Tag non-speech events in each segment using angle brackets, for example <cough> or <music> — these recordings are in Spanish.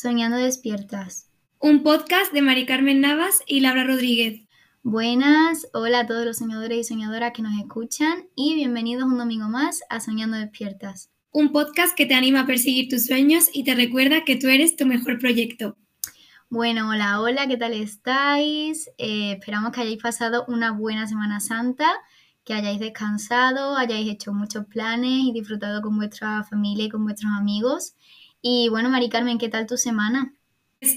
Soñando Despiertas. Un podcast de Mari Carmen Navas y Laura Rodríguez. Buenas, hola a todos los soñadores y soñadoras que nos escuchan y bienvenidos un domingo más a Soñando Despiertas. Un podcast que te anima a perseguir tus sueños y te recuerda que tú eres tu mejor proyecto. Bueno, hola, hola, ¿qué tal estáis? Eh, esperamos que hayáis pasado una buena Semana Santa, que hayáis descansado, hayáis hecho muchos planes y disfrutado con vuestra familia y con vuestros amigos. Y bueno, Mari Carmen, ¿qué tal tu semana?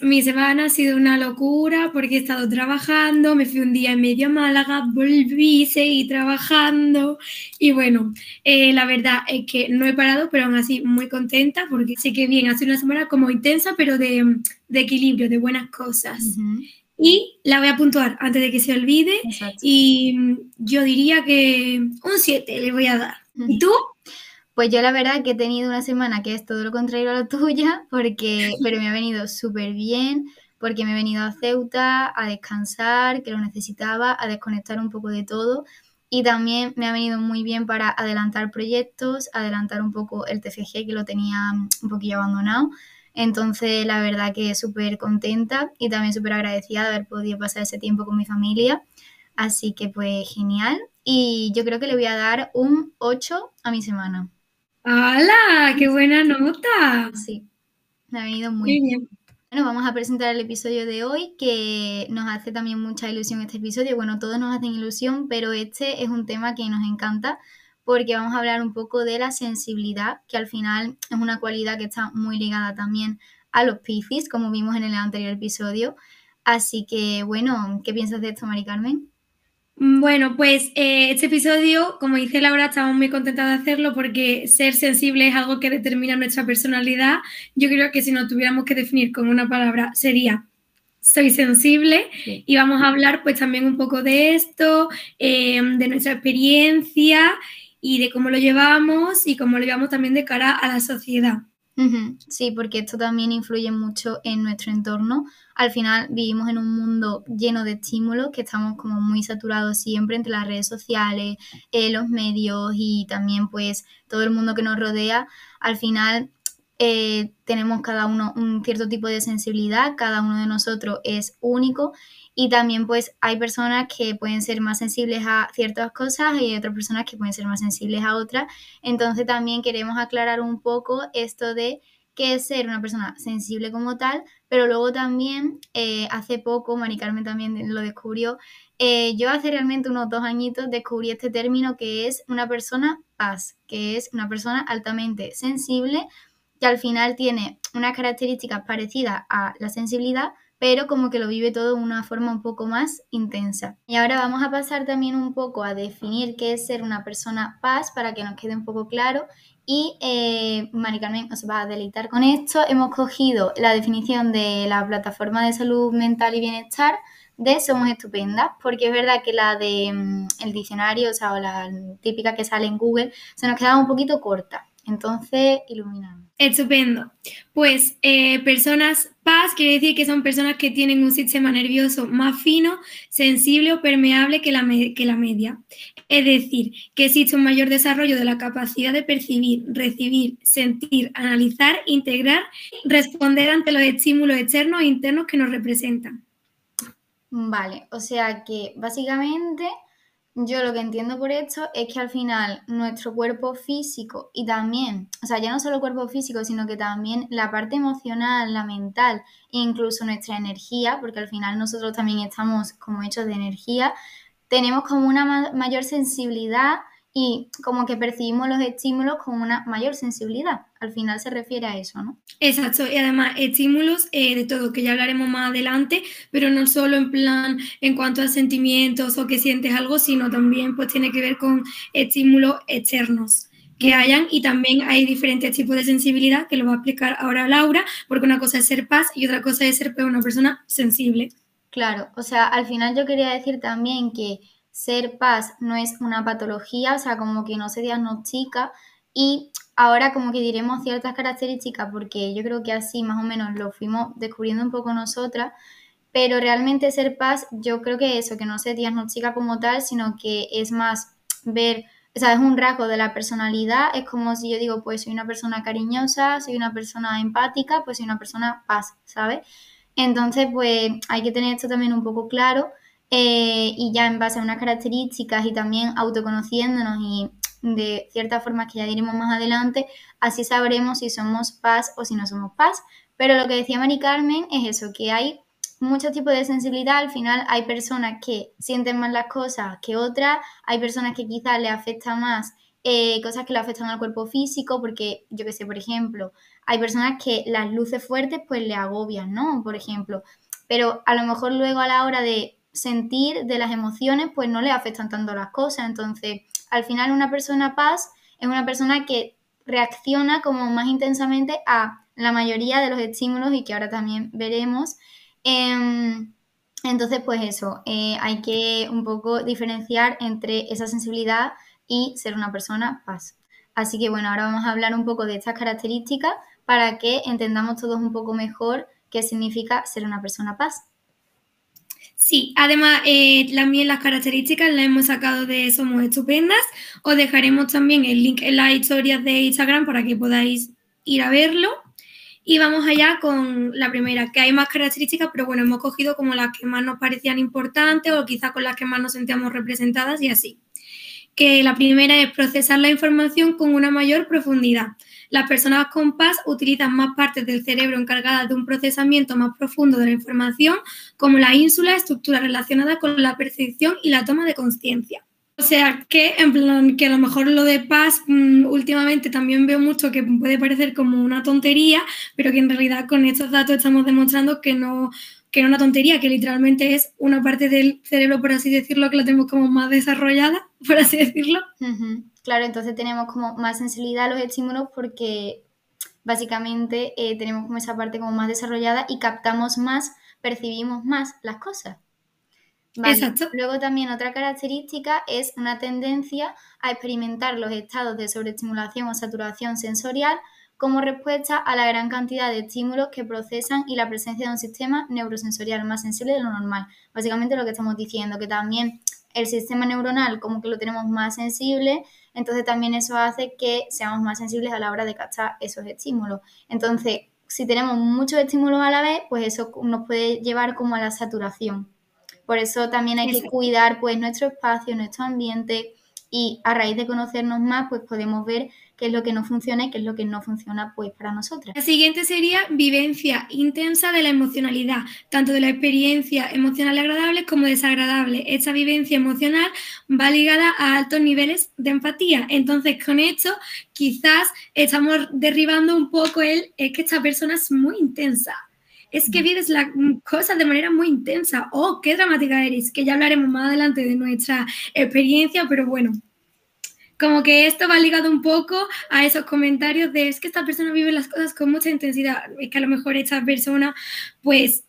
Mi semana ha sido una locura porque he estado trabajando, me fui un día en medio a Málaga, volví, seguí trabajando y bueno, eh, la verdad es que no he parado, pero aún así muy contenta porque sé que bien, ha sido una semana como intensa, pero de, equilibrio, de buenas cosas. Y la voy a puntuar antes de que se olvide y yo diría que un 7 le voy a dar. ¿Y tú? Pues yo la verdad que he tenido una semana que es todo lo contrario a la tuya, porque, pero me ha venido súper bien, porque me he venido a Ceuta a descansar, que lo necesitaba, a desconectar un poco de todo. Y también me ha venido muy bien para adelantar proyectos, adelantar un poco el TFG que lo tenía un poquillo abandonado. Entonces, la verdad que súper contenta y también súper agradecida de haber podido pasar ese tiempo con mi familia. Así que pues genial. Y yo creo que le voy a dar un 8 a mi semana. ¡Hala! ¡Qué buena nota! Sí, me ha venido muy, bien. Bueno, vamos a presentar el episodio de hoy, que nos hace también mucha ilusión este episodio. Bueno, todos nos hacen ilusión, pero este es un tema que nos encanta porque vamos a hablar un poco de la sensibilidad, que al final es una cualidad que está muy ligada también a los piscis, como vimos en el anterior episodio. Así que, bueno, ¿qué piensas de esto, Mari Carmen? Mm, bueno, pues eh, este episodio, como dice Laura, estamos muy contentas de hacerlo porque ser sensible es algo que determina nuestra personalidad. Yo creo que si nos tuviéramos que definir con una palabra sería soy sensible y vamos a hablar pues también un poco de esto, em, de nuestra experiencia y de cómo lo llevamos y cómo lo llevamos también de cara a la sociedad. Sí, porque esto también influye mucho en nuestro entorno. Al final vivimos en un mundo lleno de estímulos que estamos como muy saturados siempre entre las redes sociales, eh, los medios y también pues todo el mundo que nos rodea. Al final eh, tenemos cada uno un cierto tipo de sensibilidad, cada uno de nosotros es único y también pues hay personas que pueden ser más sensibles a ciertas cosas y otras personas que pueden ser más sensibles a otras. Entonces también queremos aclarar un poco esto de qué es ser una persona sensible como tal, pero luego también eh, hace poco, Mari Carmen también lo descubrió, eh, yo hace realmente unos dos añitos descubrí este término que es una persona paz, que es una persona altamente sensible que al final tiene unas características parecidas a la sensibilidad, pero como que lo vive todo de una forma un poco más intensa. Y ahora vamos a pasar también un poco a definir qué es ser una persona paz para que nos quede un poco claro. Y eh, Mari Carmen os va a deleitar con esto. Hemos cogido la definición de la plataforma de salud mental y bienestar de Somos Estupendas, porque es verdad que la de mm, el diccionario, o sea, la típica que sale en Google, se nos quedaba un poquito corta. Entonces, iluminamos. Estupendo. Pues eh, personas paz quiere decir que son personas que tienen un sistema nervioso más fino, sensible o permeable que la, que la media. Es decir, que existe un mayor desarrollo de la capacidad de percibir, recibir, sentir, analizar, integrar, responder ante los estímulos externos e internos que nos representan. Vale, o sea que básicamente yo lo que entiendo por esto es que al final nuestro cuerpo físico y también, o sea, ya no solo cuerpo físico, sino que también la parte emocional, la mental e incluso nuestra energía, porque al final nosotros también estamos como hechos de energía, tenemos como una mayor sensibilidad y como que percibimos los estímulos con una mayor sensibilidad. Al final se refiere a eso, ¿no? Exacto, y además estímulos eh, de todo, que ya hablaremos más adelante, pero no solo en plan en cuanto a sentimientos o que sientes algo, sino también pues tiene que ver con estímulos externos que hayan y también hay diferentes tipos de sensibilidad que lo va a explicar ahora Laura, porque una cosa es ser paz y otra cosa es ser pues, una persona sensible. Claro, o sea, al final yo quería decir también que ser paz no es una patología, o sea, como que no se diagnostica. Y ahora como que diremos ciertas características porque yo creo que así más o menos lo fuimos descubriendo un poco nosotras, pero realmente ser paz yo creo que eso, que no se diagnostica como tal, sino que es más ver o sea, es un rasgo de la personalidad, es como si yo digo, pues soy una persona cariñosa, soy una persona empática, pues soy una persona paz, ¿sabes? Entonces, pues hay que tener esto también un poco claro eh, y ya en base a unas características y también autoconociéndonos y de ciertas formas que ya diremos más adelante, así sabremos si somos paz o si no somos paz. Pero lo que decía Mari Carmen es eso, que hay muchos tipos de sensibilidad. Al final hay personas que sienten más las cosas que otras, hay personas que quizás le afecta más eh, cosas que le afectan al cuerpo físico, porque yo que sé, por ejemplo, hay personas que las luces fuertes pues le agobian, ¿no? Por ejemplo, pero a lo mejor luego a la hora de sentir de las emociones pues no le afectan tanto las cosas. Entonces, al final una persona paz es una persona que reacciona como más intensamente a la mayoría de los estímulos y que ahora también veremos. Em, entonces, pues eso, eh, hay que un poco diferenciar entre esa sensibilidad y ser una persona paz. Así que bueno, ahora vamos a hablar un poco de estas características para que entendamos todos un poco mejor qué significa ser una persona paz. Sí, además eh, también las características las hemos sacado de Somos Estupendas. Os dejaremos también el link en las historias de Instagram para que podáis ir a verlo. Y vamos allá con la primera, que hay más características, pero bueno, hemos cogido como las que más nos parecían importantes o quizás con las que más nos sentíamos representadas y así. Que la primera es procesar la información con una mayor profundidad. Las personas con paz utilizan más partes del cerebro encargadas de un procesamiento más profundo de la información, como la ínsula, estructura relacionada con la percepción y la toma de conciencia. O sea, que en plan, que a lo mejor lo de paz mm, últimamente también veo mucho que puede parecer como una tontería, pero que en realidad con estos datos estamos demostrando que no, que es una tontería, que literalmente es una parte del cerebro, por así decirlo, que la tenemos como más desarrollada, <laughs> por así decirlo. Claro, entonces tenemos como más sensibilidad a los estímulos porque básicamente eh, tenemos como esa parte como más desarrollada y captamos más, percibimos más las cosas. Exacto. Luego también otra característica es una tendencia a experimentar los estados de sobreestimulación o saturación sensorial como respuesta a la gran cantidad de estímulos que procesan y la presencia de un sistema neurosensorial más sensible de lo normal. Básicamente lo que estamos diciendo, que también el sistema neuronal como que lo tenemos más sensible, entonces también eso hace que seamos más sensibles a la hora de captar esos estímulos. Entonces, si tenemos muchos estímulos a la vez, pues eso nos puede llevar como a la saturación. Por eso también hay que cuidar pues nuestro espacio, nuestro ambiente y a raíz de conocernos más, pues podemos ver qué es lo que no funciona y qué es lo que no funciona pues para nosotras. La siguiente sería vivencia intensa de la emocionalidad, tanto de la experiencia emocional agradable como desagradable. Esta vivencia emocional va ligada a altos niveles de empatía. Entonces, con esto quizás estamos derribando un poco el es que esta persona es muy intensa. Es que vives las cosas de manera muy intensa. Oh, qué dramática eres, que ya hablaremos más adelante de nuestra experiencia, pero bueno, como que esto va ligado un poco a esos comentarios de es que esta persona vive las cosas con mucha intensidad, es que a lo mejor esta persona pues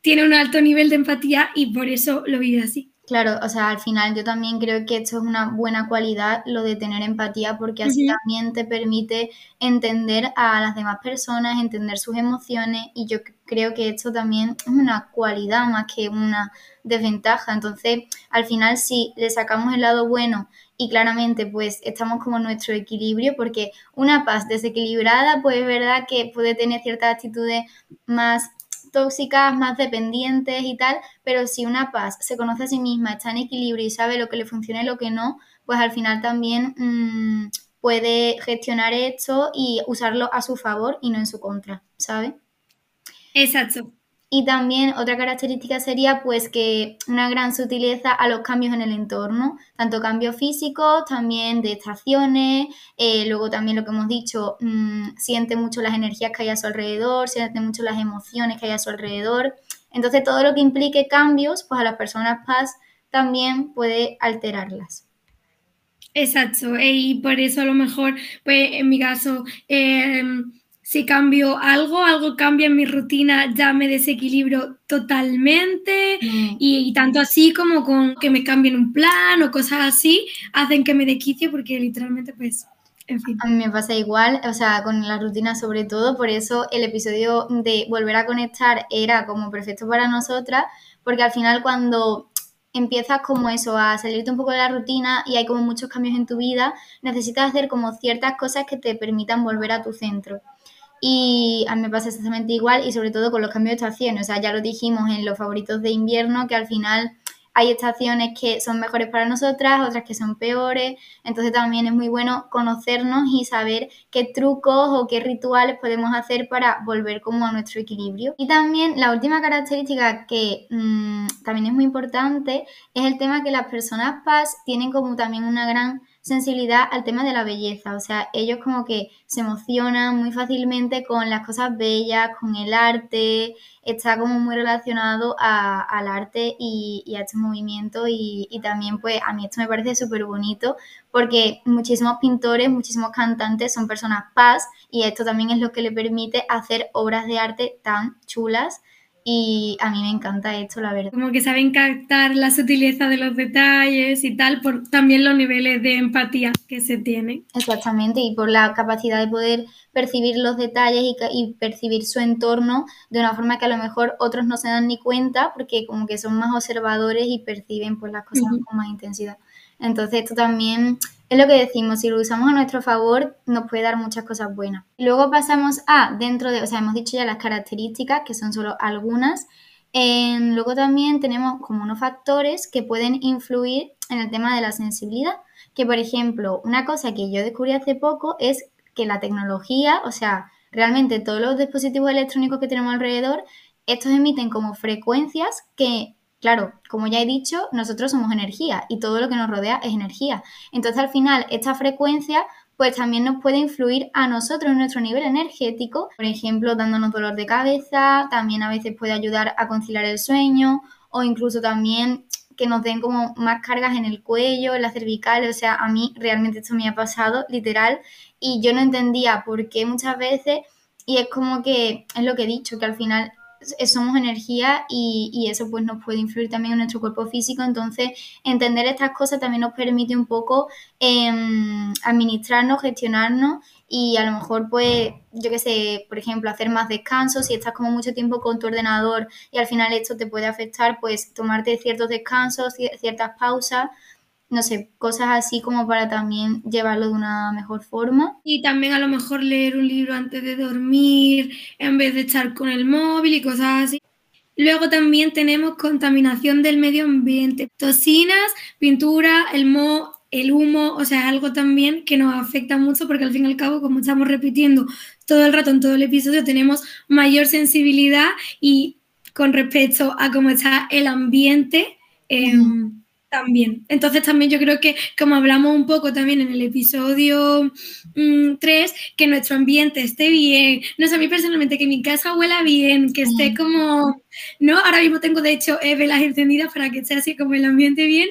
tiene un alto nivel de empatía y por eso lo vive así. Claro, o sea, al final yo también creo que esto es una buena cualidad, lo de tener empatía, porque así también te permite entender a las demás personas, entender sus emociones, y yo creo que esto también es una cualidad más que una desventaja. Entonces, al final, si le sacamos el lado bueno y claramente pues estamos como en nuestro equilibrio porque una paz desequilibrada pues es verdad que puede tener ciertas actitudes más tóxicas, más dependientes y tal, pero si una paz se conoce a sí misma, está en equilibrio y sabe lo que le funciona y lo que no, pues al final también mm, puede gestionar esto y usarlo a su favor y no en su contra, ¿sabe? Exacto. Y también otra característica sería pues que una gran sutileza a los cambios en el entorno, tanto cambios físicos, también de estaciones, eh, luego también lo que hemos dicho, mm, siente mucho las energías que hay a su alrededor, siente mucho las emociones que hay a su alrededor. Entonces todo lo que implique cambios, pues a las personas paz también puede alterarlas. Exacto, y por eso a lo mejor, pues en mi caso, eh, si cambio algo, algo cambia en mi rutina, ya me desequilibro totalmente mm. y, tanto así como con que me cambien un plan o cosas así, hacen que me dequicie porque literalmente pues... En fin. A mí me pasa igual, o sea, con la rutina sobre todo, por eso el episodio de volver a conectar era como perfecto para nosotras, porque al final cuando empiezas como eso, a salirte un poco de la rutina y hay como muchos cambios en tu vida, necesitas hacer como ciertas cosas que te permitan volver a tu centro. Y a mí me pasa exactamente igual y sobre todo con los cambios de estaciones. O sea, ya lo dijimos en los favoritos de invierno, que al final hay estaciones que son mejores para nosotras, otras que son peores, entonces también es muy bueno conocernos y saber qué trucos o qué rituales podemos hacer para volver como a nuestro equilibrio. Y también la última característica que mm, también es muy importante es el tema que las personas paz tienen como también una gran sensibilidad al tema de la belleza, o sea, ellos como que se emocionan muy fácilmente con las cosas bellas, con el arte, está como muy relacionado al arte y, a este movimiento y, y, también pues a mí esto me parece súper bonito porque muchísimos pintores, muchísimos cantantes son personas paz y esto también es lo que le permite hacer obras de arte tan chulas y a mí me encanta esto, la verdad. Como que saben captar la sutileza de los detalles y tal, por también los niveles de empatía que se tienen. Exactamente, y por la capacidad de poder percibir los detalles y, percibir su entorno de una forma que a lo mejor otros no se dan ni cuenta, porque como que son más observadores y perciben pues, las cosas con más intensidad. Entonces esto también es lo que decimos, si lo usamos a nuestro favor nos puede dar muchas cosas buenas. Luego pasamos a, dentro de, o sea, hemos dicho ya las características, que son solo algunas. luego también tenemos como unos factores que pueden influir en el tema de la sensibilidad, que por ejemplo, una cosa que yo descubrí hace poco es que la tecnología, o sea, realmente todos los dispositivos electrónicos que tenemos alrededor, estos emiten como frecuencias que Claro, como ya he dicho, nosotros somos energía y todo lo que nos rodea es energía. Entonces, al final, esta frecuencia pues también nos puede influir a nosotros en nuestro nivel energético, por ejemplo, dándonos dolor de cabeza, también a veces puede ayudar a conciliar el sueño o incluso también que nos den como más cargas en el cuello, en la cervical, o sea, a mí realmente esto me ha pasado literal y yo no entendía por qué muchas veces y es como que es lo que he dicho, que al final somos energía y, eso pues nos puede influir también en nuestro cuerpo físico. Entonces, entender estas cosas también nos permite un poco em, administrarnos, gestionarnos y a lo mejor pues, yo qué sé, por ejemplo, hacer más descansos. Si estás como mucho tiempo con tu ordenador y al final esto te puede afectar, pues tomarte ciertos descansos, ciertas pausas no sé, cosas así como para también llevarlo de una mejor forma. Y también a lo mejor leer un libro antes de dormir, en vez de estar con el móvil y cosas así. Luego también tenemos contaminación del medio ambiente, toxinas, pintura, el mo el humo, o sea, algo también que nos afecta mucho porque al fin y al cabo, como estamos repitiendo todo el rato en todo el episodio, tenemos mayor sensibilidad y con respecto a cómo está el ambiente. Em, también. Entonces también yo creo que como hablamos un poco también en el episodio 3, mm, que nuestro ambiente esté bien, no sé, a mí personalmente que mi casa huela bien, que esté como, ¿no? Ahora mismo tengo de hecho eh, velas encendidas para que esté así como el ambiente bien,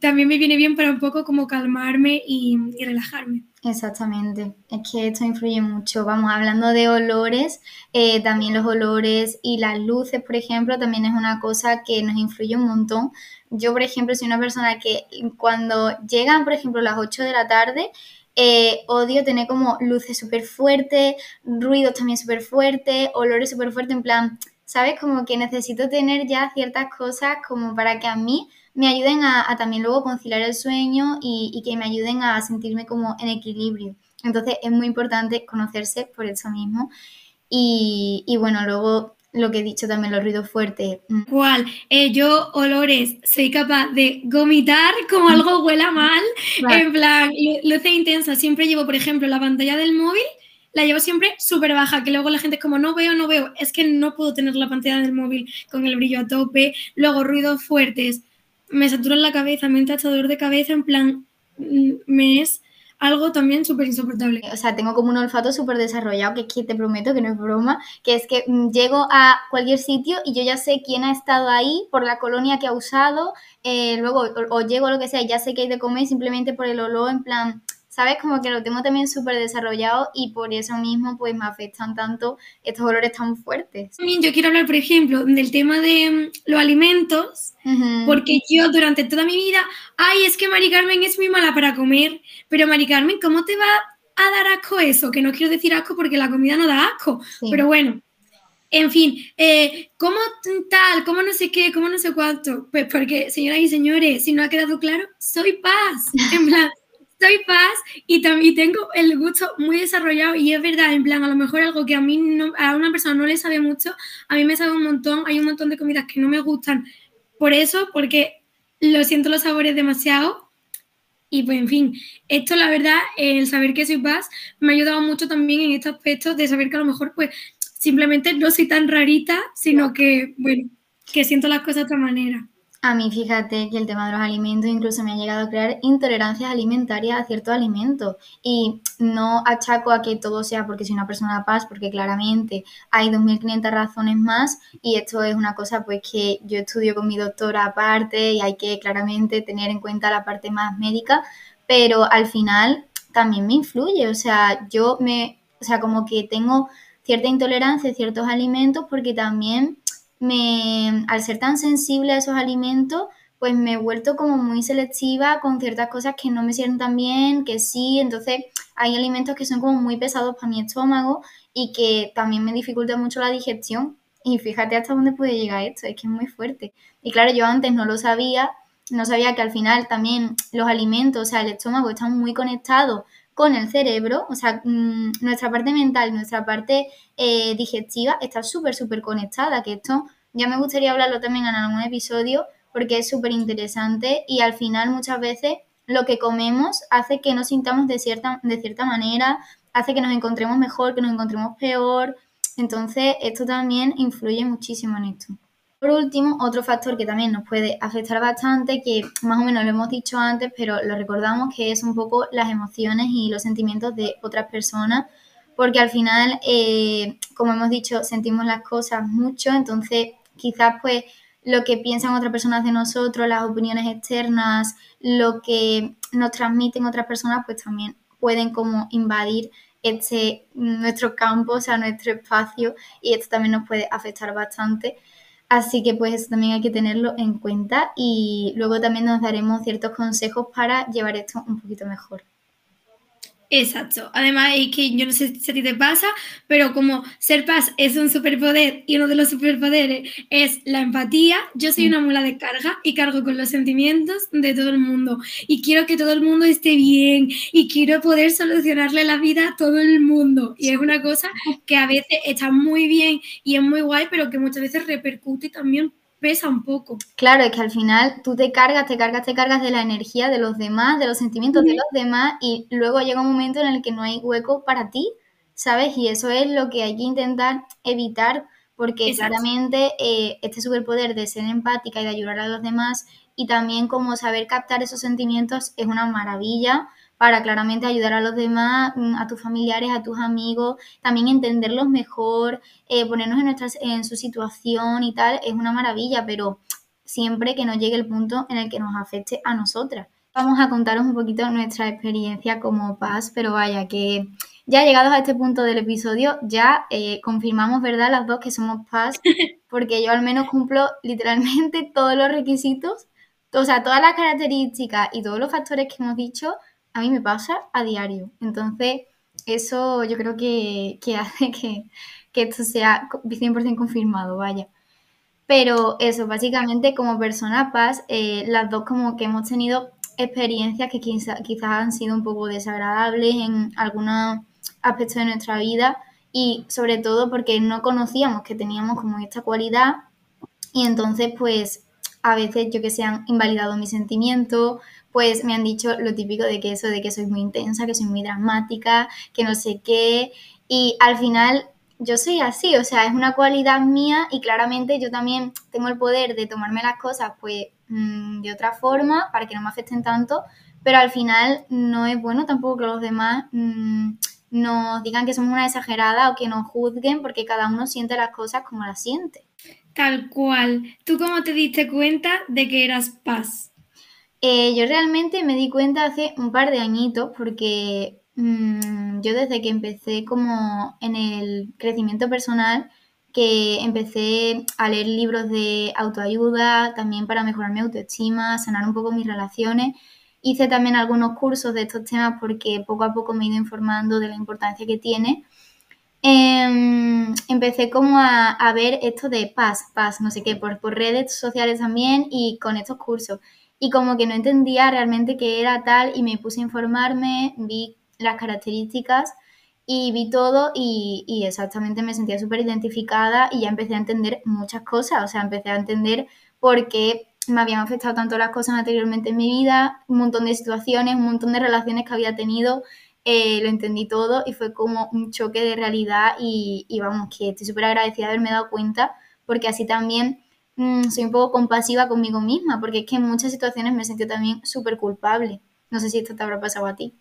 también me viene bien para un poco como calmarme y, relajarme. Exactamente, es que esto influye mucho. Vamos, hablando de olores, eh, también los olores y las luces, por ejemplo, también es una cosa que nos influye un montón. Yo, por ejemplo, soy una persona que cuando llegan, por ejemplo, las 8 de la tarde, eh, odio tener como luces súper fuertes, ruidos también súper fuertes, olores súper fuertes, en plan, ¿sabes? Como que necesito tener ya ciertas cosas como para que a mí me ayuden a, también luego conciliar el sueño y, que me ayuden a sentirme como en equilibrio. Entonces es muy importante conocerse por eso mismo. Y, bueno, luego lo que he dicho también, los ruidos fuertes. Mm. ¿Cuál? Eh, yo, olores, soy capaz de vomitar como <laughs> algo huela mal. En plan, luces intensas. Siempre llevo, por ejemplo, la pantalla del móvil, la llevo siempre súper baja, que luego la gente es como, no veo, no veo. Es que no puedo tener la pantalla del móvil con el brillo a tope. Luego, ruidos fuertes me satura la cabeza, me entra dolor de cabeza, en plan, mm, me es algo también súper insoportable. O sea, tengo como un olfato súper desarrollado, que es que te prometo que no es broma, que es que mm, llego a cualquier sitio y yo ya sé quién ha estado ahí por la colonia que ha usado, eh, luego o, llego a lo que sea ya sé que hay de comer simplemente por el olor, en plan, ¿sabes? Como que lo tengo también súper desarrollado y por eso mismo pues me afectan tanto estos olores tan fuertes. También yo quiero hablar, por ejemplo, del tema de mm, los alimentos, porque yo durante toda mi vida, ay, es que Mari Carmen es muy mala para comer, pero Mari Carmen, ¿cómo te va a dar asco eso? Que no quiero decir asco porque la comida no da asco, pero bueno, En fin, eh, ¿cómo tal? ¿Cómo no sé qué? ¿Cómo no sé cuánto? Pues porque, señoras y señores, si no ha quedado claro, soy paz. <laughs> En plan, soy paz y también tengo el gusto muy desarrollado y es verdad, en plan, a lo mejor algo que a mí no, a una persona no le sabe mucho, a mí me sabe un montón, hay un montón de comidas que no me gustan por eso, porque lo siento los sabores demasiado y pues en fin, esto la verdad, el saber que soy paz me ha ayudado mucho también en este aspecto de saber que a lo mejor pues simplemente no soy tan rarita, sino que, bueno, que siento las cosas de otra manera. A mí, fíjate que el tema de los alimentos incluso me ha llegado a crear intolerancias alimentarias a ciertos alimentos. Y no achaco a que todo sea porque soy una persona paz, porque claramente hay 2.500 razones más y esto es una cosa pues que yo estudio con mi doctora aparte y hay que claramente tener en cuenta la parte más médica, pero al final también me influye. O sea, yo me, o sea, como que tengo cierta intolerancia a ciertos alimentos porque también me, al ser tan sensible a esos alimentos, pues me he vuelto como muy selectiva con ciertas cosas que no me sienten tan bien, que sí, entonces hay alimentos que son como muy pesados para mi estómago y que también me dificultan mucho la digestión. Y fíjate hasta dónde puede llegar esto, es que es muy fuerte. Y claro, yo antes no lo sabía, no sabía que al final también los alimentos, o sea, el estómago están muy conectados con el cerebro, o sea, mm, nuestra parte mental, nuestra parte eh, digestiva está súper, súper conectada, que esto ya me gustaría hablarlo también en algún episodio porque es súper interesante y al final muchas veces lo que comemos hace que nos sintamos de cierta, de cierta manera, hace que nos encontremos mejor, que nos encontremos peor, entonces esto también influye muchísimo en esto. Por último, otro factor que también nos puede afectar bastante, que más o menos lo hemos dicho antes, pero lo recordamos, que es un poco las emociones y los sentimientos de otras personas, porque al final, eh, como hemos dicho, sentimos las cosas mucho, entonces quizás pues lo que piensan otras personas de nosotros, las opiniones externas, lo que nos transmiten otras personas, pues también pueden como invadir este nuestro campo, o sea, nuestro espacio, y esto también nos puede afectar bastante. Así que pues eso también hay que tenerlo en cuenta y luego también nos daremos ciertos consejos para llevar esto un poquito mejor. Exacto. Además, es que yo no sé si a ti te pasa, pero como ser paz es un superpoder y uno de los superpoderes es la empatía, yo soy una mula de carga y cargo con los sentimientos de todo el mundo. Y quiero que todo el mundo esté bien y quiero poder solucionarle la vida a todo el mundo. Y es una cosa que a veces está muy bien y es muy guay, pero que muchas veces repercute también pesa un poco. Claro, es que al final tú te cargas, te cargas, te cargas de la energía de los demás, de los sentimientos de los demás y luego llega un momento en el que no hay hueco para ti, ¿sabes? Y eso es lo que hay que intentar evitar porque claramente eh, este superpoder de ser empática y de ayudar a los demás y también como saber captar esos sentimientos es una maravilla para claramente ayudar a los demás, mm, a tus familiares, a tus amigos, también entenderlos mejor, eh, ponernos en, nuestras, en su situación y tal, es una maravilla, pero siempre que no llegue el punto en el que nos afecte a nosotras. Vamos a contaros un poquito nuestra experiencia como paz, pero vaya que ya llegados a este punto del episodio, ya eh, confirmamos, ¿verdad? Las dos que somos paz, <laughs> porque yo al menos cumplo literalmente todos los requisitos, o sea, todas las características y todos los factores que hemos dicho a mí me pasa a diario. Entonces, eso yo creo que, <laughs> hace que, esto sea 100% confirmado, vaya. Pero eso, básicamente como persona paz, eh, las dos como que hemos tenido experiencias que quizás han sido un poco desagradables en algunos aspectos de nuestra vida y sobre todo porque no conocíamos que teníamos como esta cualidad y entonces pues a veces yo que se han invalidado mis sentimientos, pues me han dicho lo típico de que eso, de que soy muy intensa, que soy muy dramática, que no sé qué, y al final yo soy así, o sea, es una cualidad mía y claramente yo también tengo el poder de tomarme las cosas pues mm, de otra forma para que no me afecten tanto, pero al final no es bueno tampoco que los demás mm, nos digan que somos una exagerada o que nos juzguen porque cada uno siente las cosas como las siente. Tal cual. ¿Tú cómo te diste cuenta de que eras paz? Eh, yo realmente me di cuenta hace un par de añitos porque mm, yo desde que empecé como en el crecimiento personal, que empecé a leer libros de autoayuda, también para mejorar mi autoestima, sanar un poco mis relaciones. Hice también algunos cursos de estos temas porque poco a poco me he ido informando de la importancia que tiene. em, empecé como a, ver esto de paz, paz, no sé qué, por, por redes sociales también y con estos cursos. Y como que no entendía realmente qué era tal y me puse a informarme, vi las características y vi todo y, y exactamente me sentía súper identificada y ya empecé a entender muchas cosas, o sea, empecé a entender por qué me habían afectado tanto las cosas anteriormente en mi vida, un montón de situaciones, un montón de relaciones que había tenido, eh, lo entendí todo y fue como un choque de realidad y, y vamos, que estoy súper agradecida de haberme dado cuenta porque así también mmm, soy un poco compasiva conmigo misma, porque es que en muchas situaciones me sentí también súper culpable. No sé si esto te habrá pasado a ti.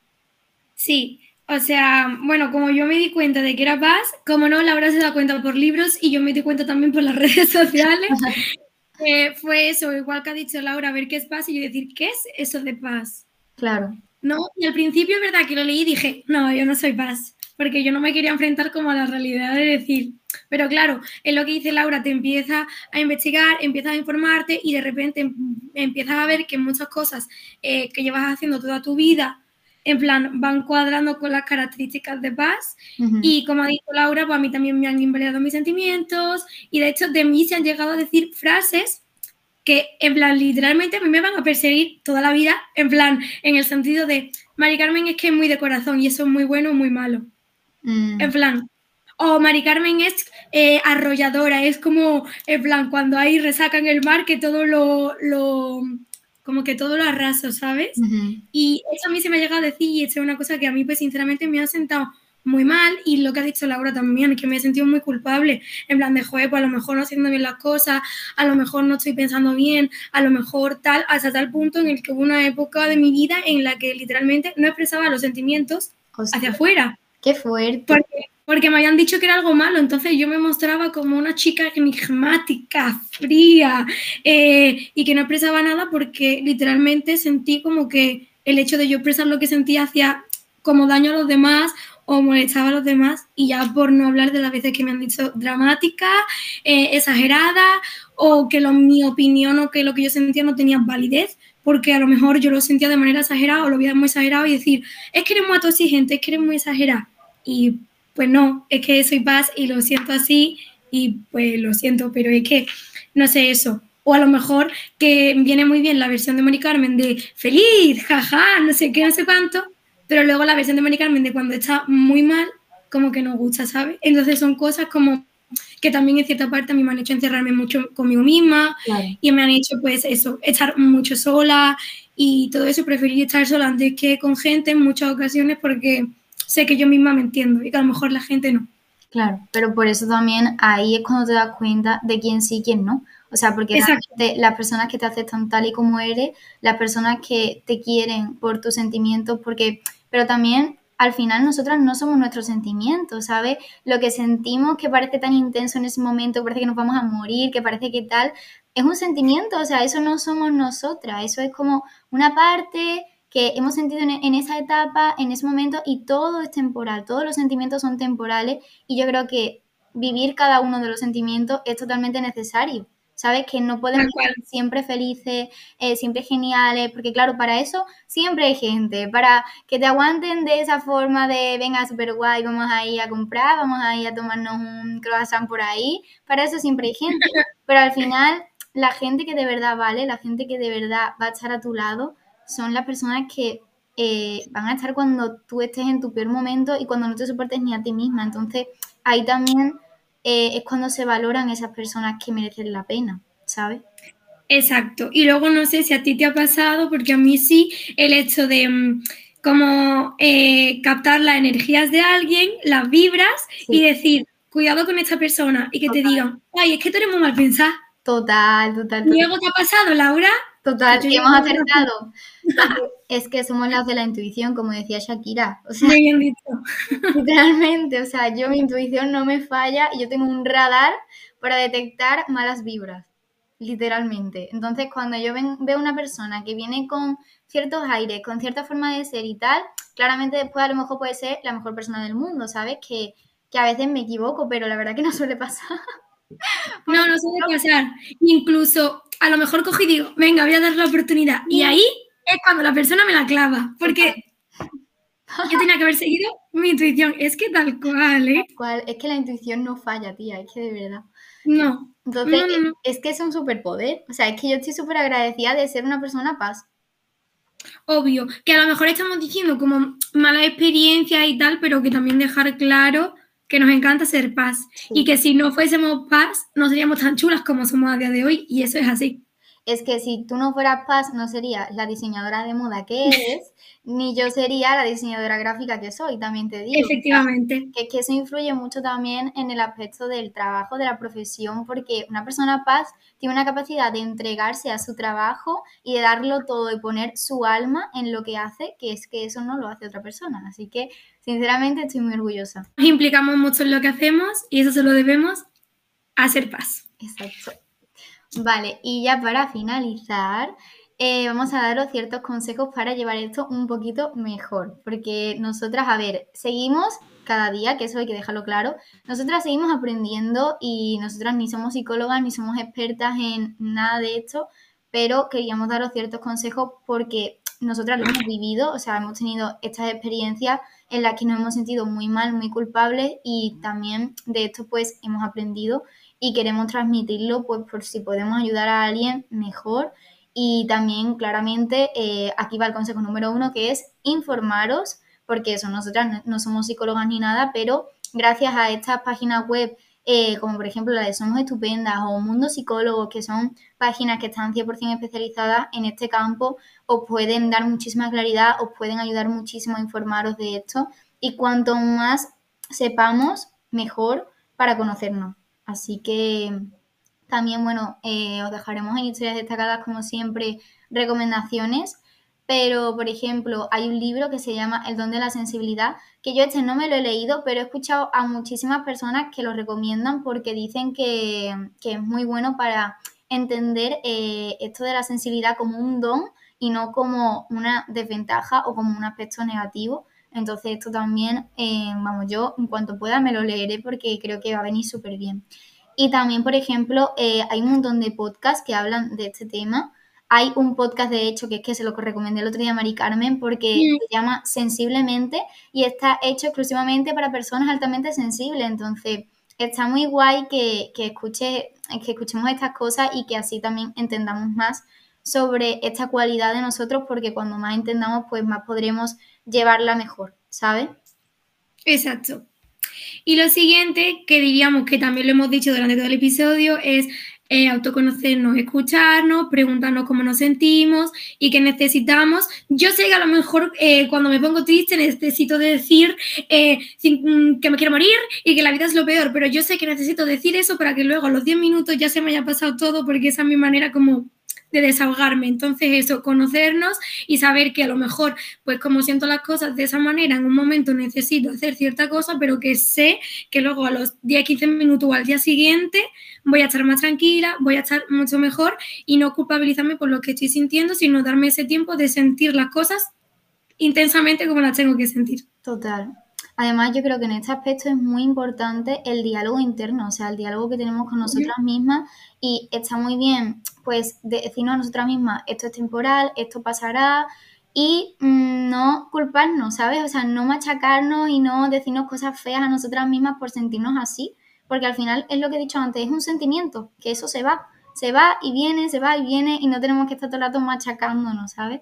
Sí, o sea, bueno, como yo me di cuenta de que era paz, como no, Laura se da cuenta por libros y yo me di cuenta también por las <laughs> redes sociales. eh, fue eso, igual que ha dicho Laura, a ver qué es paz y yo decir, ¿qué es eso de paz? Claro. No, y al principio es verdad que lo leí y dije, no, yo no soy paz, porque yo no me quería enfrentar como a la realidad de decir, pero claro, es lo que dice Laura, te empieza a investigar, empiezas a informarte y de repente em, empiezas a ver que muchas cosas eh, que llevas haciendo toda tu vida en plan, van cuadrando con las características de paz. Y como ha dicho Laura, pues a mí también me han invalidado mis sentimientos. Y de hecho, de mí se han llegado a decir frases que, en plan, literalmente a mí me van a perseguir toda la vida. En plan, en el sentido de, Mari Carmen es que es muy de corazón y eso es muy bueno o muy malo. Mm. En plan, o Mari Carmen es eh, arrolladora, es como, en plan, cuando hay resaca en el mar que todo lo, lo como que todo lo arraso, ¿sabes? Y eso a mí se me ha llegado a decir y es una cosa que a mí pues sinceramente me ha sentado muy mal y lo que ha dicho Laura también, que me he sentido muy culpable, en plan de, joder, pues a lo mejor no haciendo bien las cosas, a lo mejor no estoy pensando bien, a lo mejor tal, hasta tal punto en el que hubo una época de mi vida en la que literalmente no expresaba los sentimientos hacia afuera. Qué fuerte. Porque porque me habían dicho que era algo malo, entonces yo me mostraba como una chica enigmática, fría, eh, y que no expresaba nada porque literalmente sentí como que el hecho de yo expresar lo que sentía hacía como daño a los demás o molestaba a los demás, y ya por no hablar de las veces que me han dicho dramática, eh, exagerada, o que mi opinión o que lo que yo sentía no tenía validez, porque a lo mejor yo lo sentía de manera exagerada o lo veía muy exagerado y decir, es que eres muy autoexigente, es que eres muy exagerada. Y pues no, es que soy paz y lo siento así y pues lo siento, pero es que no sé eso. O a lo mejor que viene muy bien la versión de Mari Carmen de feliz, jaja, no sé qué, no sé cuánto, pero luego la versión de Mari Carmen de cuando está muy mal, como que no gusta, ¿sabes? Entonces son cosas como que también en cierta parte a mí me han hecho encerrarme mucho conmigo misma y me han hecho pues eso, estar mucho sola y todo eso, preferir estar sola antes que con gente en muchas ocasiones porque sé que yo misma me entiendo y que a lo mejor la gente no. Claro, pero por eso también ahí es cuando te das cuenta de quién sí y quién no. O sea, porque las personas que te aceptan tal y como eres, las personas que te quieren por tus sentimientos, porque, pero también al final nosotras no somos nuestros sentimientos, ¿sabes? Lo que sentimos que parece tan intenso en ese momento, parece que nos vamos a morir, que parece que tal, es un sentimiento, o sea, eso no somos nosotras, eso es como una parte que hemos sentido en, esa etapa, en ese momento, y todo es temporal, todos los sentimientos son temporales y yo creo que vivir cada uno de los sentimientos es totalmente necesario. ¿Sabes? Que no podemos ser siempre felices, eh, siempre geniales, porque claro, para eso siempre hay gente, para que te aguanten de esa forma de, venga, súper guay, vamos a ir a comprar, vamos a ir a tomarnos un croissant por ahí, para eso siempre hay gente. <laughs> Pero al final, la gente que de verdad vale, la gente que de verdad va a estar a tu lado, son las personas que eh, van a estar cuando tú estés en tu peor momento y cuando no te soportes ni a ti misma. Entonces, ahí también eh, es cuando se valoran esas personas que merecen la pena, ¿sabes? Exacto. Y luego no sé si a ti te ha pasado, porque a mí sí, el hecho de mm, como eh, captar las energías de alguien, las vibras y decir, cuidado con esta persona y que te digan, ay, es que tú eres muy mal pensada. Total, total, total. ¿Luego te ha pasado, Laura? Total, que hemos acertado. <laughs> es que somos las de la intuición, como decía Shakira. O sea, bien dicho. <laughs> literalmente, o sea, yo mi intuición no me falla y yo tengo un radar para detectar malas vibras, literalmente. Entonces, cuando yo veo una persona que viene con ciertos aires, con cierta forma de ser y tal, claramente después a lo mejor puede ser la mejor persona del mundo, ¿sabes? Que, que a veces me equivoco, pero la verdad que no suele pasar. <laughs> no, no suele pasar. Incluso a lo mejor cogí y digo, venga, voy a dar la oportunidad. Y ahí es cuando la persona me la clava. Porque Yo tenía que haber seguido mi intuición. Es que tal cual, ¿eh? Tal cual. Es que la intuición no falla, tía, es que de verdad. No. Entonces, No, no, no. es que es un superpoder. O sea, es que yo estoy súper agradecida de ser una persona paz. Obvio. Que a lo mejor estamos diciendo como mala experiencia y tal, pero que también dejar claro que nos encanta ser paz. Y que si no fuésemos paz, no seríamos tan chulas como somos a día de hoy. Y eso es así. Es que si tú no fueras paz, no serías la diseñadora de moda que <laughs> eres, ni yo sería la diseñadora gráfica que soy, también te digo. Efectivamente. que, que eso influye mucho también en el aspecto del trabajo, de la profesión, porque una persona paz tiene una capacidad de entregarse a su trabajo y de darlo todo y poner su alma en lo que hace, que es que eso no lo hace otra persona. Así que, sinceramente, estoy muy orgullosa. Nos implicamos mucho en lo que hacemos y eso se lo debemos a ser paz. Exacto. Vale, y ya para finalizar, eh, vamos a daros ciertos consejos para llevar esto un poquito mejor, porque nosotras, a ver, seguimos cada día, que eso hay que dejarlo claro, nosotras seguimos aprendiendo y nosotras ni somos psicólogas ni somos expertas en nada de esto, pero queríamos daros ciertos consejos porque nosotras lo hemos vivido, o sea, hemos tenido estas experiencias en las que nos hemos sentido muy mal, muy culpables y también de esto pues hemos aprendido y queremos transmitirlo pues por si podemos ayudar a alguien mejor. Y también claramente eh, aquí va el consejo número uno que es informaros porque eso nosotras no, somos psicólogas ni nada pero gracias a estas páginas web eh, como por ejemplo la de Somos Estupendas o Mundo Psicólogo que son páginas que están 100% especializadas en este campo os pueden dar muchísima claridad os pueden ayudar muchísimo a informaros de esto. Y cuanto más sepamos mejor para conocernos Así que también, bueno, eh, os dejaremos en historias destacadas, como siempre, recomendaciones. Pero, por ejemplo, hay un libro que se llama El don de la sensibilidad, que yo este no me lo he leído, pero he escuchado a muchísimas personas que lo recomiendan porque dicen que, que es muy bueno para entender eh, esto de la sensibilidad como un don y no como una desventaja o como un aspecto negativo. Entonces esto también, eh, vamos, yo en cuanto pueda me lo leeré porque creo que va a venir súper bien. Y también, por ejemplo, eh, hay un montón de podcasts que hablan de este tema. Hay un podcast, de hecho, que es que se lo recomendé el otro día a Mari Carmen porque se llama Sensiblemente y está hecho exclusivamente para personas altamente sensibles. Entonces, está muy guay que, que, escuche, que escuchemos estas cosas y que así también entendamos más sobre esta cualidad de nosotros porque cuando más entendamos, pues más podremos llevarla mejor, ¿sabes? Exacto. Y lo siguiente, que diríamos que también lo hemos dicho durante todo el episodio, es eh, autoconocernos, escucharnos, preguntarnos cómo nos sentimos y qué necesitamos. Yo sé que a lo mejor eh, cuando me pongo triste necesito decir eh, sin, que me quiero morir y que la vida es lo peor, pero yo sé que necesito decir eso para que luego a los 10 minutos ya se me haya pasado todo porque esa es mi manera como de desahogarme. Entonces eso, conocernos y saber que a lo mejor, pues como siento las cosas de esa manera, en un momento necesito hacer cierta cosa, pero que sé que luego a los 10, 15 minutos o al día siguiente voy a estar más tranquila, voy a estar mucho mejor y no culpabilizarme por lo que estoy sintiendo, sino darme ese tiempo de sentir las cosas intensamente como las tengo que sentir. Total. Además, yo creo que en este aspecto es muy importante el diálogo interno, o sea, el diálogo que tenemos con nosotras mismas y está muy bien, pues, decirnos a nosotras mismas, esto es temporal, esto pasará y mmm, no culparnos, ¿sabes? O sea, no machacarnos y no decirnos cosas feas a nosotras mismas por sentirnos así, porque al final es lo que he dicho antes, es un sentimiento, que eso se va, se va y viene, se va y viene y no tenemos que estar todo el rato machacándonos, ¿sabes?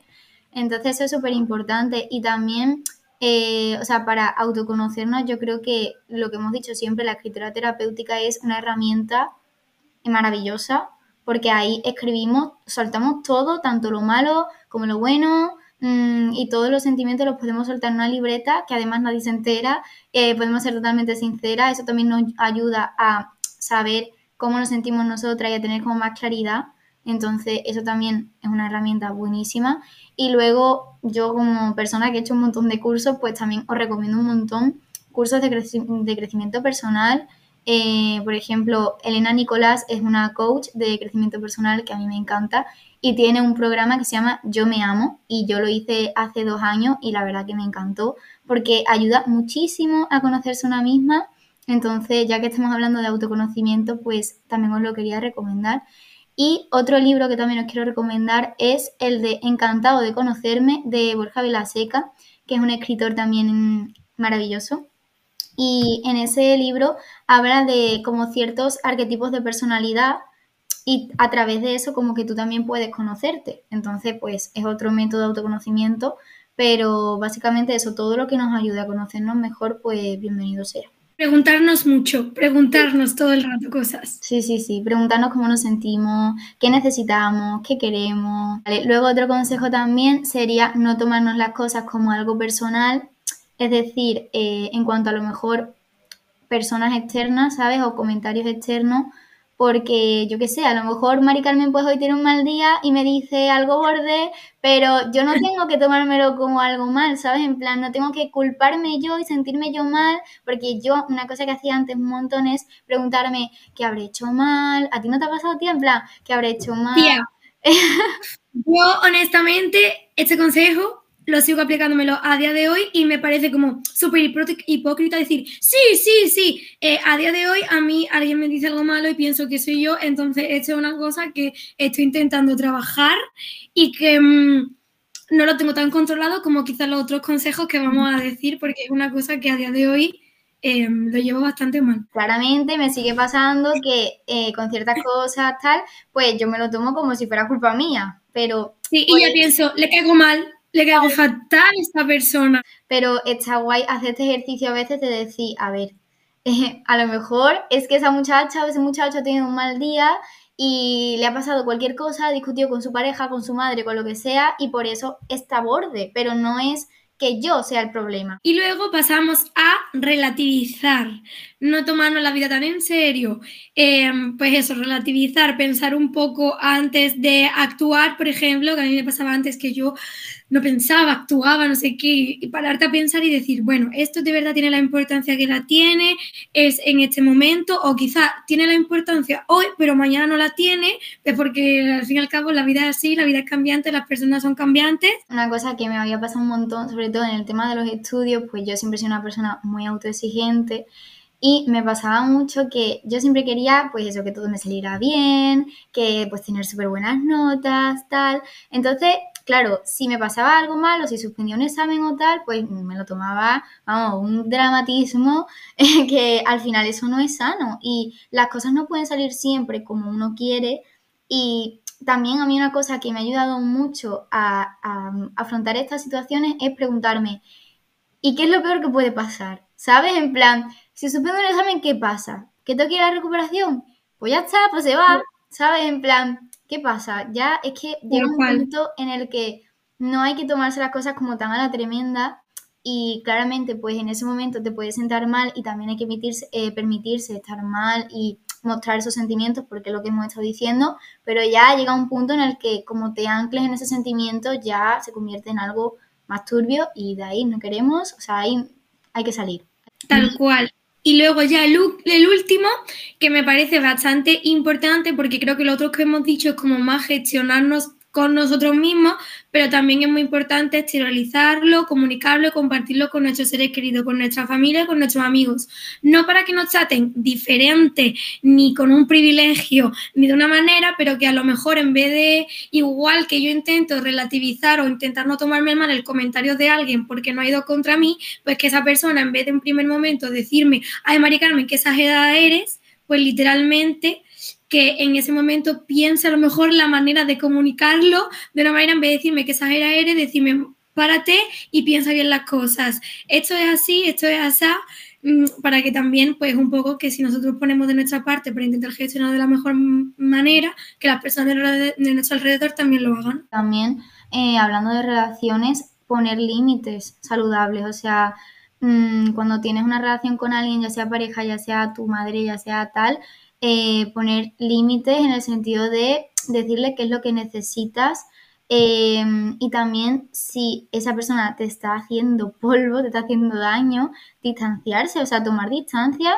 Entonces eso es súper importante y también... Eh, o sea, para autoconocernos, yo creo que lo que hemos dicho siempre, la escritura terapéutica es una herramienta maravillosa porque ahí escribimos, soltamos todo, tanto lo malo como lo bueno mmm, y todos los sentimientos los podemos soltar en una libreta que además nadie se entera, eh, podemos ser totalmente sinceras, eso también nos ayuda a saber cómo nos sentimos nosotras y a tener como más claridad. Entonces, eso también es una herramienta buenísima. Y luego, yo como persona que he hecho un montón de cursos, pues también os recomiendo un montón cursos de, creci de crecimiento personal. Eh, por ejemplo, Elena Nicolás es una coach de crecimiento personal que a mí me encanta y tiene un programa que se llama Yo me amo y yo lo hice hace dos años y la verdad que me encantó porque ayuda muchísimo a conocerse una misma. Entonces, ya que estamos hablando de autoconocimiento, pues también os lo quería recomendar. Y otro libro que también os quiero recomendar es el de Encantado de conocerme de Borja Vilaseca, que es un escritor también maravilloso. Y en ese libro habla de como ciertos arquetipos de personalidad y a través de eso como que tú también puedes conocerte. Entonces, pues es otro método de autoconocimiento, pero básicamente eso, todo lo que nos ayude a conocernos mejor, pues bienvenido sea. Preguntarnos mucho, preguntarnos todo el rato cosas. Sí, sí, sí, preguntarnos cómo nos sentimos, qué necesitamos, qué queremos. Luego otro consejo también sería no tomarnos las cosas como algo personal, es decir, eh, en cuanto a lo mejor personas externas, ¿sabes? O comentarios externos, porque yo qué sé, a lo mejor Mari Carmen pues hoy tiene un mal día y me dice algo borde, pero yo no tengo que tomármelo como algo mal, ¿sabes? En plan, no tengo que culparme yo y sentirme yo mal, porque yo una cosa que hacía antes un montón es preguntarme qué habré hecho mal, ¿a ti no te ha pasado, tía? En plan, ¿qué habré hecho mal? Tía, <laughs> yo honestamente, este consejo lo sigo aplicándomelo a día de hoy y me parece como súper hipócrita decir, sí, sí, sí, eh, a día de hoy a mí alguien me dice algo malo y pienso que soy yo, entonces esto es una cosa que estoy intentando trabajar y que mm, no lo tengo tan controlado como quizás los otros consejos que vamos a decir, porque es una cosa que a día de hoy em, lo llevo bastante mal. Claramente me sigue pasando que eh, con ciertas cosas tal, pues yo me lo tomo como si fuera culpa mía, pero... Sí, y ya pienso, le caigo mal, le queda fatal a esta persona. Pero está guay hacer este ejercicio a veces de decir, a ver, eh, a lo mejor es que esa muchacha o ese muchacho ha tenido un mal día y le ha pasado cualquier cosa, ha discutido con su pareja, con su madre, con lo que sea, y por eso está borde, pero no es que yo sea el problema. Y luego pasamos a relativizar, no tomarnos la vida tan en serio. Em, pues eso, relativizar, pensar un poco antes de actuar, por ejemplo, que a mí me pasaba antes que yo no pensaba, actuaba, no sé qué, y pararte a pensar y decir, bueno, esto de verdad tiene la importancia que la tiene, es en este momento, o quizá tiene la importancia hoy, pero mañana no la tiene, pues porque al fin y al cabo la vida es así, la vida es cambiante, las personas son cambiantes. Una cosa que me había pasado un montón, sobre todo en el tema de los estudios, pues yo siempre soy una persona muy autoexigente. Y me pasaba mucho que yo siempre quería, pues eso, que todo me saliera bien, que pues tener súper buenas notas, tal. Entonces, Claro, si me pasaba algo malo, si suspendía un examen o tal, pues me lo tomaba, vamos, un dramatismo <laughs> que al final eso no es sano y las cosas no pueden salir siempre como uno quiere y también a mí una cosa que me ha ayudado mucho a, afrontar estas situaciones es preguntarme, ¿y qué es lo peor que puede pasar? ¿Sabes? En plan, si suspendo un examen, ¿qué pasa? ¿Que tengo que ir a la recuperación? Pues ya está, pues se va, ¿sabes? En plan, ¿Qué pasa? Ya es que llega un punto en el que no hay que tomarse las cosas como tan a la tremenda y claramente pues en ese momento te puedes sentar mal y también hay que eh, permitirse estar mal y mostrar esos sentimientos porque es lo que hemos estado diciendo, pero ya llega un punto en el que como te ancles en ese sentimiento ya se convierte en algo más turbio y de ahí no queremos, o sea, ahí hay que salir. Tal cual. Y luego ya el, último, que me parece bastante importante, porque creo que lo otro que hemos dicho es como más gestionarnos con nosotros mismos, pero también es muy importante exteriorizarlo, comunicarlo y compartirlo con nuestros seres queridos, con nuestra familia con nuestros amigos. No para que nos traten diferente, ni con un privilegio, ni de una manera, pero que a lo mejor en vez de igual que yo intento relativizar o intentar no tomarme mal el comentario de alguien porque no ha ido contra mí, pues que esa persona en vez de un primer momento decirme, ay Mari Carmen, qué exagerada eres, pues literalmente que en ese momento piense a lo mejor la manera de comunicarlo de una manera, en vez de decirme que exagera eres, decirme párate y piensa bien las cosas. Esto es así, esto es así, mm, para que también, pues un poco que si nosotros ponemos de nuestra parte para intentar gestionar de la mejor manera, que las personas de, nuestro alrededor también lo hagan. También, eh, hablando de relaciones, poner límites saludables, o sea, mm, cuando tienes una relación con alguien, ya sea pareja, ya sea tu madre, ya sea tal, eh, poner límites en el sentido de decirle qué es lo que necesitas em, y también si esa persona te está haciendo <laughs> polvo, te está haciendo daño, distanciarse, o sea, tomar distancia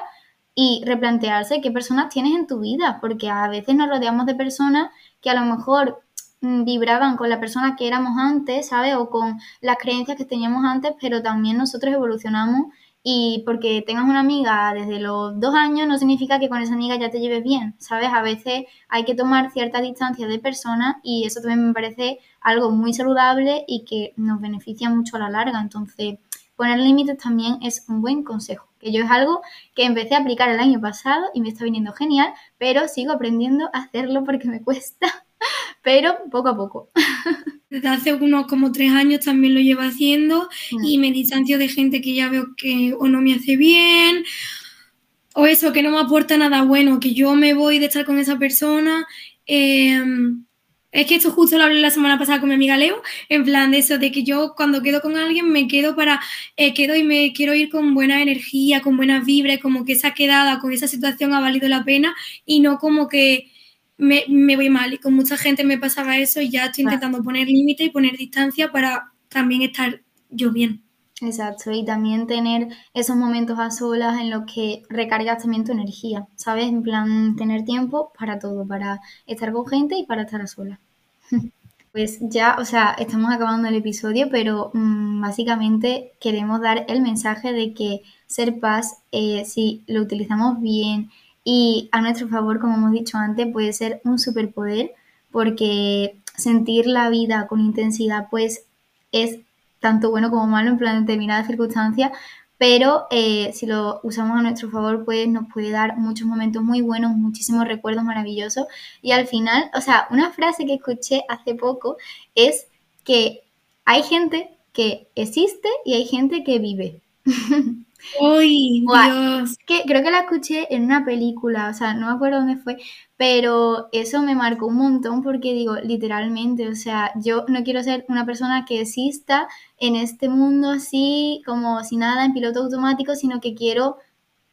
y replantearse qué personas tienes en tu vida, porque a veces nos rodeamos de personas que a lo mejor mm, vibraban con la persona que éramos antes, ¿sabes? O con las creencias que teníamos antes, pero también nosotros evolucionamos Y porque tengas una amiga desde los dos años no significa que con esa amiga ya te lleves bien, ¿sabes? A veces hay que tomar cierta distancia de personas y eso también me parece algo muy saludable y que nos beneficia mucho a la larga. Entonces, poner límites también es un buen consejo, que yo es algo que empecé a aplicar el año pasado y me está viniendo genial, pero sigo aprendiendo a hacerlo porque me <laughs> cuesta, pero poco a poco. Desde hace unos como tres años también lo llevo haciendo mm. y me distancio de gente que ya veo que o no me hace bien o eso, que no me aporta nada bueno, que yo me voy de estar con esa persona. Eh, es que esto justo lo hablé la semana pasada con mi amiga Leo, en plan de eso, de que yo cuando quedo con alguien me quedo para, eh, quedo y me quiero ir con buena energía, con buenas vibras, como que esa quedada con esa situación ha valido la pena y no como que me, voy mal. Y con mucha gente me pasaba eso y ya estoy intentando poner límite y poner distancia para también estar yo bien. Exacto, y también tener esos momentos a solas en los que recargas también tu energía, ¿sabes? En plan, tener tiempo para todo, para estar con gente y para estar a solas. <laughs> Pues ya, o sea, estamos acabando el episodio, pero mm, básicamente queremos dar el mensaje de que ser paz, eh, si lo utilizamos bien y a nuestro favor, como hemos dicho antes, puede ser un superpoder, porque sentir la vida con intensidad, pues es tanto bueno como malo en plan de determinadas circunstancias, pero eh, si lo usamos a nuestro favor, pues nos puede dar muchos momentos muy buenos, muchísimos recuerdos maravillosos. Y al final, o sea, una frase que escuché hace poco es que hay gente que existe y hay gente que vive. <laughs> ¡Uy, Dios! Que creo que la escuché en una película, o sea, no me acuerdo dónde fue, pero eso me marcó un montón porque digo, literalmente, o sea, yo no quiero ser una persona que exista en este mundo así, como si nada, en piloto automático, sino que quiero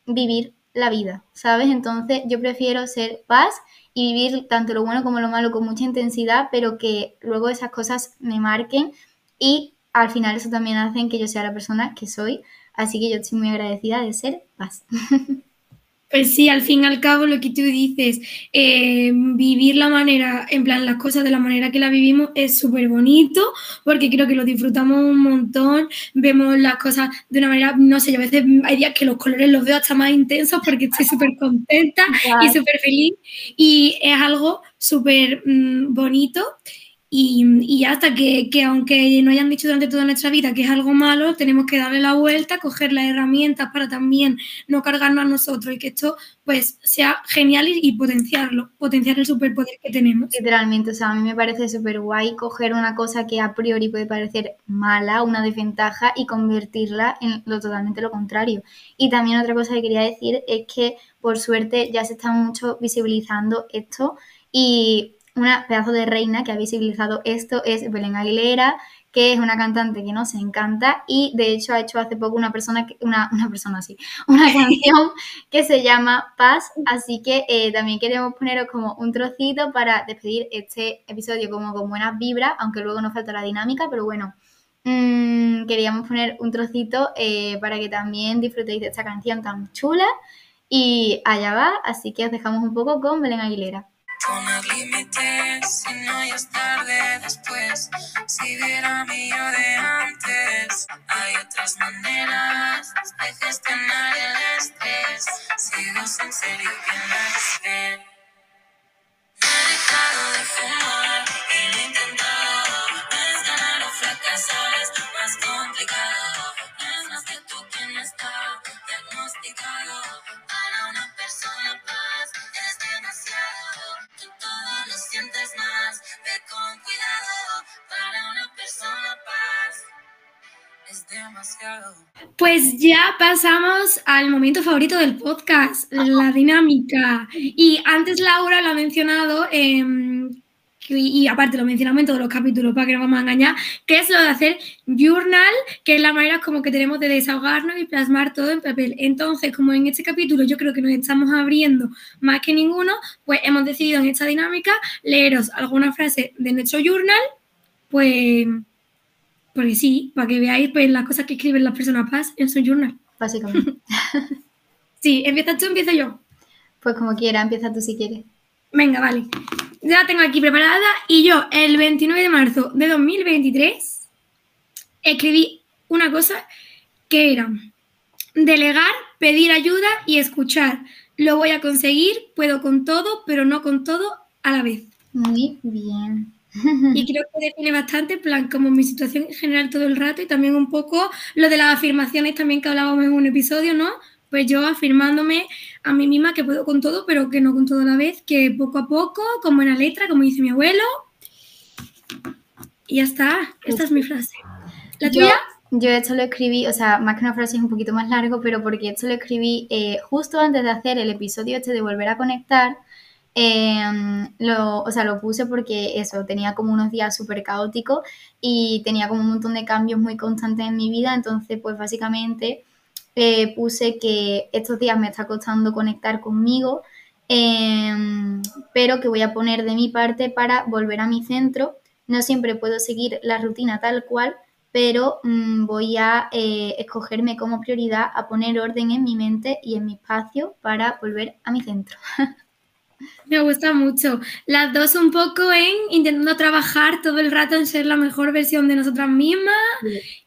vivir la vida, ¿sabes? Entonces yo prefiero ser paz y vivir tanto lo bueno como lo malo con mucha intensidad, pero que luego esas cosas me marquen y al final eso también hace que yo sea la persona que soy Así que yo estoy muy agradecida de ser paz. <laughs> Pues sí, al fin y al cabo lo que tú dices, eh, vivir la manera, en plan las cosas de la manera que la vivimos es súper bonito porque creo que lo disfrutamos un montón, vemos las cosas de una manera, no sé, a veces hay días que los colores los veo hasta más intensos porque estoy súper contenta y súper feliz y es algo súper mm, bonito y, hasta que, aunque no hayan dicho durante toda nuestra vida que es algo malo, tenemos que darle la vuelta, coger las herramientas para también no cargarnos a nosotros y que esto pues sea genial y, potenciarlo, potenciar el superpoder que tenemos. Literalmente, o sea, a mí me parece súper guay coger una cosa que a priori puede parecer mala, una desventaja, y convertirla en lo totalmente lo contrario. Y también otra cosa que quería decir es que por suerte ya se está mucho visibilizando esto y una pedazo de reina que ha visibilizado esto es Belén Aguilera, que es una cantante que nos encanta y de hecho ha hecho hace poco una persona, una, una persona así, una <laughs> canción que se llama Paz, así que eh, también queremos poneros como un trocito para despedir este episodio como con buenas vibras, aunque luego nos falta la dinámica, pero bueno, mmm, queríamos poner un trocito eh, para que también disfrutéis de esta canción tan chula y allá va, así que os dejamos un poco con Belén Aguilera. Poner límites si no ya es tarde después. Si al momento favorito del podcast, la dinámica. Y antes Laura lo ha mencionado, eh, y, aparte lo mencionamos en todos los capítulos para que no vamos a engañar, que es lo de hacer journal, que es la manera como que tenemos de desahogarnos y plasmar todo en papel. Entonces, como en este capítulo yo creo que nos estamos abriendo más que ninguno, pues hemos decidido en esta dinámica leeros alguna frase de nuestro journal, pues, porque sí, para que veáis pues, las cosas que escriben las personas paz en su journal. Básicamente. <laughs> sí, ¿empiezas tú empiezo yo? Pues como quiera, empieza tú si quieres. Venga, vale ya la tengo aquí preparada y yo el 29 de marzo de 2023 escribí una cosa que era, delegar, pedir ayuda y escuchar. Lo voy a conseguir, puedo con todo, pero no con todo a la vez. Muy bien. Y creo que define bastante, plan, como mi situación en general todo el rato y también un poco lo de las afirmaciones también que hablábamos en un episodio, ¿no? Pues yo afirmándome a mí misma que puedo con todo, pero que no con todo a la vez, que poco a poco, como en la letra, como dice mi abuelo. Y ya está, esta es mi frase. ¿La Yo- tuya? Yo esto lo escribí, o sea, más que una frase es un poquito más largo, pero porque esto lo escribí eh, justo antes de hacer el episodio este de volver a conectar. Eh, lo, o sea, lo puse porque eso, tenía como unos días súper caóticos y tenía como un montón de cambios muy constantes en mi vida, entonces pues básicamente eh, puse que estos días me está costando conectar conmigo, em, pero que voy a poner de mi parte para volver a mi centro. No siempre puedo seguir la rutina tal cual, pero mm, voy a eh, escogerme como prioridad a poner orden en mi mente y en mi espacio para volver a mi centro. <laughs> Me gusta mucho. Las dos un poco en intentando trabajar todo el rato en ser la mejor versión de nosotras mismas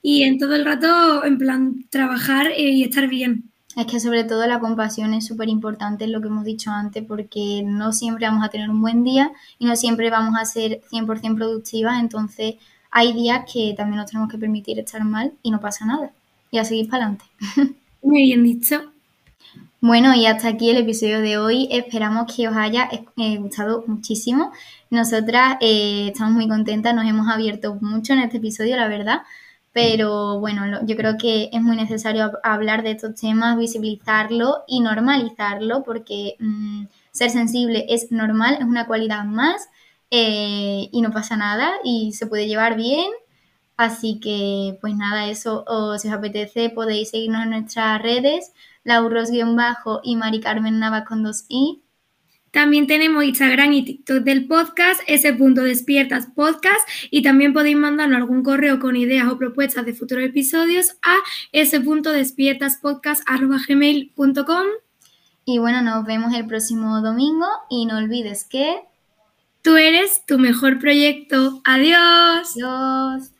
y en todo el rato en plan trabajar eh, y estar bien. Es que sobre todo la compasión es súper importante, es lo que hemos dicho antes, porque no siempre vamos a tener un buen día y no siempre vamos a ser 100% productivas, entonces hay días que también nos tenemos que permitir estar mal y no pasa nada. Y a seguir para adelante. <laughs> Muy bien dicho. Bueno, y hasta aquí el episodio de hoy. Esperamos que os haya eh, gustado muchísimo. Nosotras eh, estamos muy contentas, nos hemos abierto mucho en este episodio, la verdad. Pero bueno, yo creo que es muy necesario hab- hablar de estos temas, visibilizarlo y normalizarlo, porque mm, ser sensible es normal, es una cualidad más eh, y no pasa nada y se puede llevar bien. Así que, pues nada, eso, o si os apetece, podéis seguirnos en nuestras redes, lauros-bajo y Mari Carmen Nava con dos i. También tenemos Instagram y TikTok del podcast, ese punto despiertas podcast, y también podéis mandarnos algún correo con ideas o propuestas de futuros episodios a ese punto despiertas podcast gmail.com. Y bueno, nos vemos el próximo domingo y no olvides que... Tú eres tu mejor proyecto. Adiós. Adiós.